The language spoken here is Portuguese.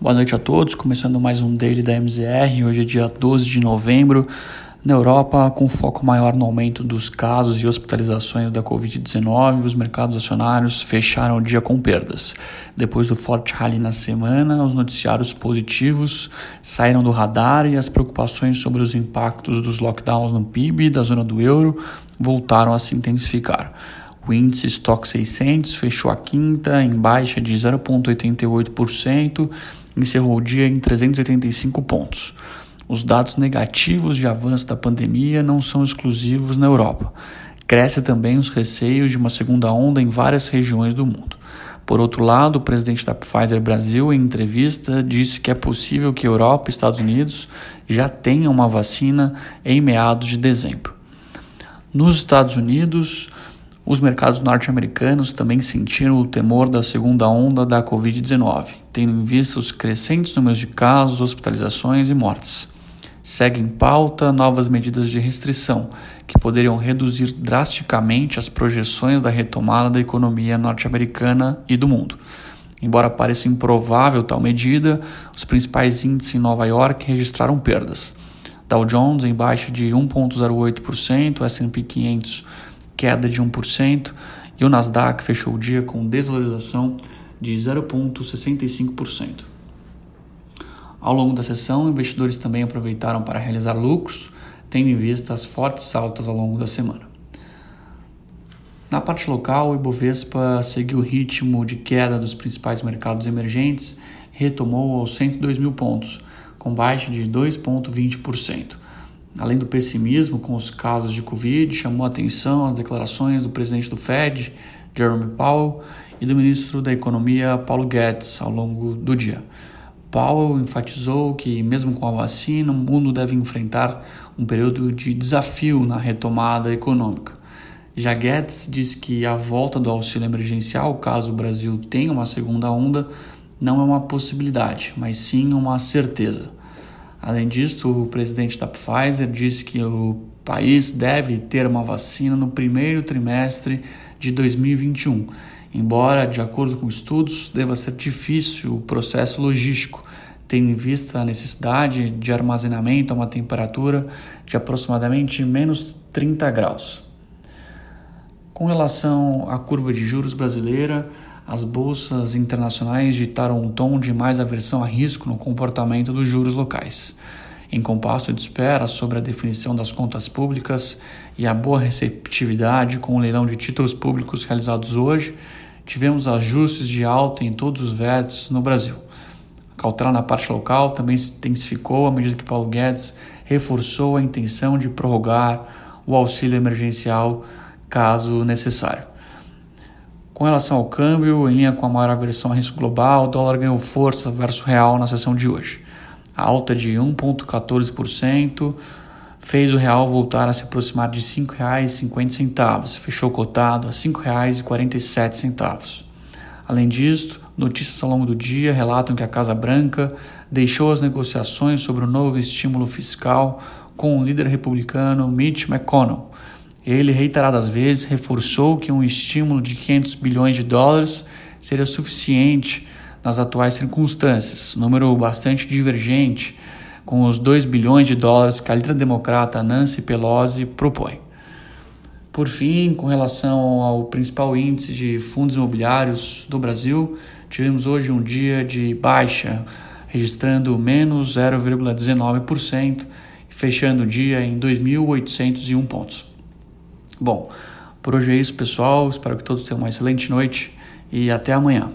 Boa noite a todos, começando mais um Daily da MZR. Hoje é dia 12 de novembro. Na Europa, com foco maior no aumento dos casos e hospitalizações da Covid-19, os mercados acionários fecharam o dia com perdas. Depois do forte rally na semana, os noticiários positivos saíram do radar e as preocupações sobre os impactos dos lockdowns no PIB da zona do euro voltaram a se intensificar. O índice Stock 600 fechou a quinta em baixa de 0,88% e encerrou o dia em 385 pontos. Os dados negativos de avanço da pandemia não são exclusivos na Europa. Cresce também os receios de uma segunda onda em várias regiões do mundo. Por outro lado, o presidente da Pfizer Brasil, em entrevista, disse que é possível que Europa e Estados Unidos já tenham uma vacina em meados de dezembro. Nos Estados Unidos, os mercados norte-americanos também sentiram o temor da segunda onda da Covid-19, tendo em vista os crescentes números de casos, hospitalizações e mortes. Segue em pauta novas medidas de restrição, que poderiam reduzir drasticamente as projeções da retomada da economia norte-americana e do mundo. Embora pareça improvável tal medida, os principais índices em Nova York registraram perdas. Dow Jones em baixa de 1,08%, S&P 500 queda de 1% e o Nasdaq fechou o dia com desvalorização de 0,65%. Ao longo da sessão, investidores também aproveitaram para realizar lucros, tendo em vista as fortes altas ao longo da semana. Na parte local, o Ibovespa seguiu o ritmo de queda dos principais mercados emergentes retomou aos 102 mil pontos, com baixa de 2,20%. Além do pessimismo com os casos de Covid, chamou a atenção as declarações do presidente do Fed, Jerome Powell, e do ministro da Economia, Paulo Guedes, ao longo do dia. Powell enfatizou que, mesmo com a vacina, o mundo deve enfrentar um período de desafio na retomada econômica. Já Guedes disse que a volta do auxílio emergencial, caso o Brasil tenha uma segunda onda, não é uma possibilidade, mas sim uma certeza. Além disso, o presidente da Pfizer disse que o país deve ter uma vacina no primeiro trimestre de 2021 embora, de acordo com estudos, deva ser difícil o processo logístico, tendo em vista a necessidade de armazenamento a uma temperatura de aproximadamente menos 30 graus. Com relação à curva de juros brasileira, as bolsas internacionais ditaram um tom de mais aversão a risco no comportamento dos juros locais. Em compasso de espera sobre a definição das contas públicas e a boa receptividade com o leilão de títulos públicos realizados hoje, tivemos ajustes de alta em todos os vértices no Brasil. A cautela na parte local também se intensificou à medida que Paulo Guedes reforçou a intenção de prorrogar o auxílio emergencial caso necessário. Com relação ao câmbio, em linha com a maior aversão a risco global, o dólar ganhou força versus real na sessão de hoje. A alta de 1,14% fez o real voltar a se aproximar de R$ 5,50, fechou cotado a R$ 5,47. Além disso, notícias ao longo do dia relatam que a Casa Branca deixou as negociações sobre o novo estímulo fiscal com o líder republicano Mitch McConnell. Ele reiteradas vezes reforçou que um estímulo de 500 bilhões de dólares seria suficiente nas atuais circunstâncias, número bastante divergente com os 2 bilhões de dólares que a líder democrata Nancy Pelosi propõe. Por fim, com relação ao principal índice de fundos imobiliários do Brasil, tivemos hoje um dia de baixa, registrando menos 0,19% e fechando o dia em 2.801 pontos. Bom, por hoje é isso, pessoal. Espero que todos tenham uma excelente noite e até amanhã.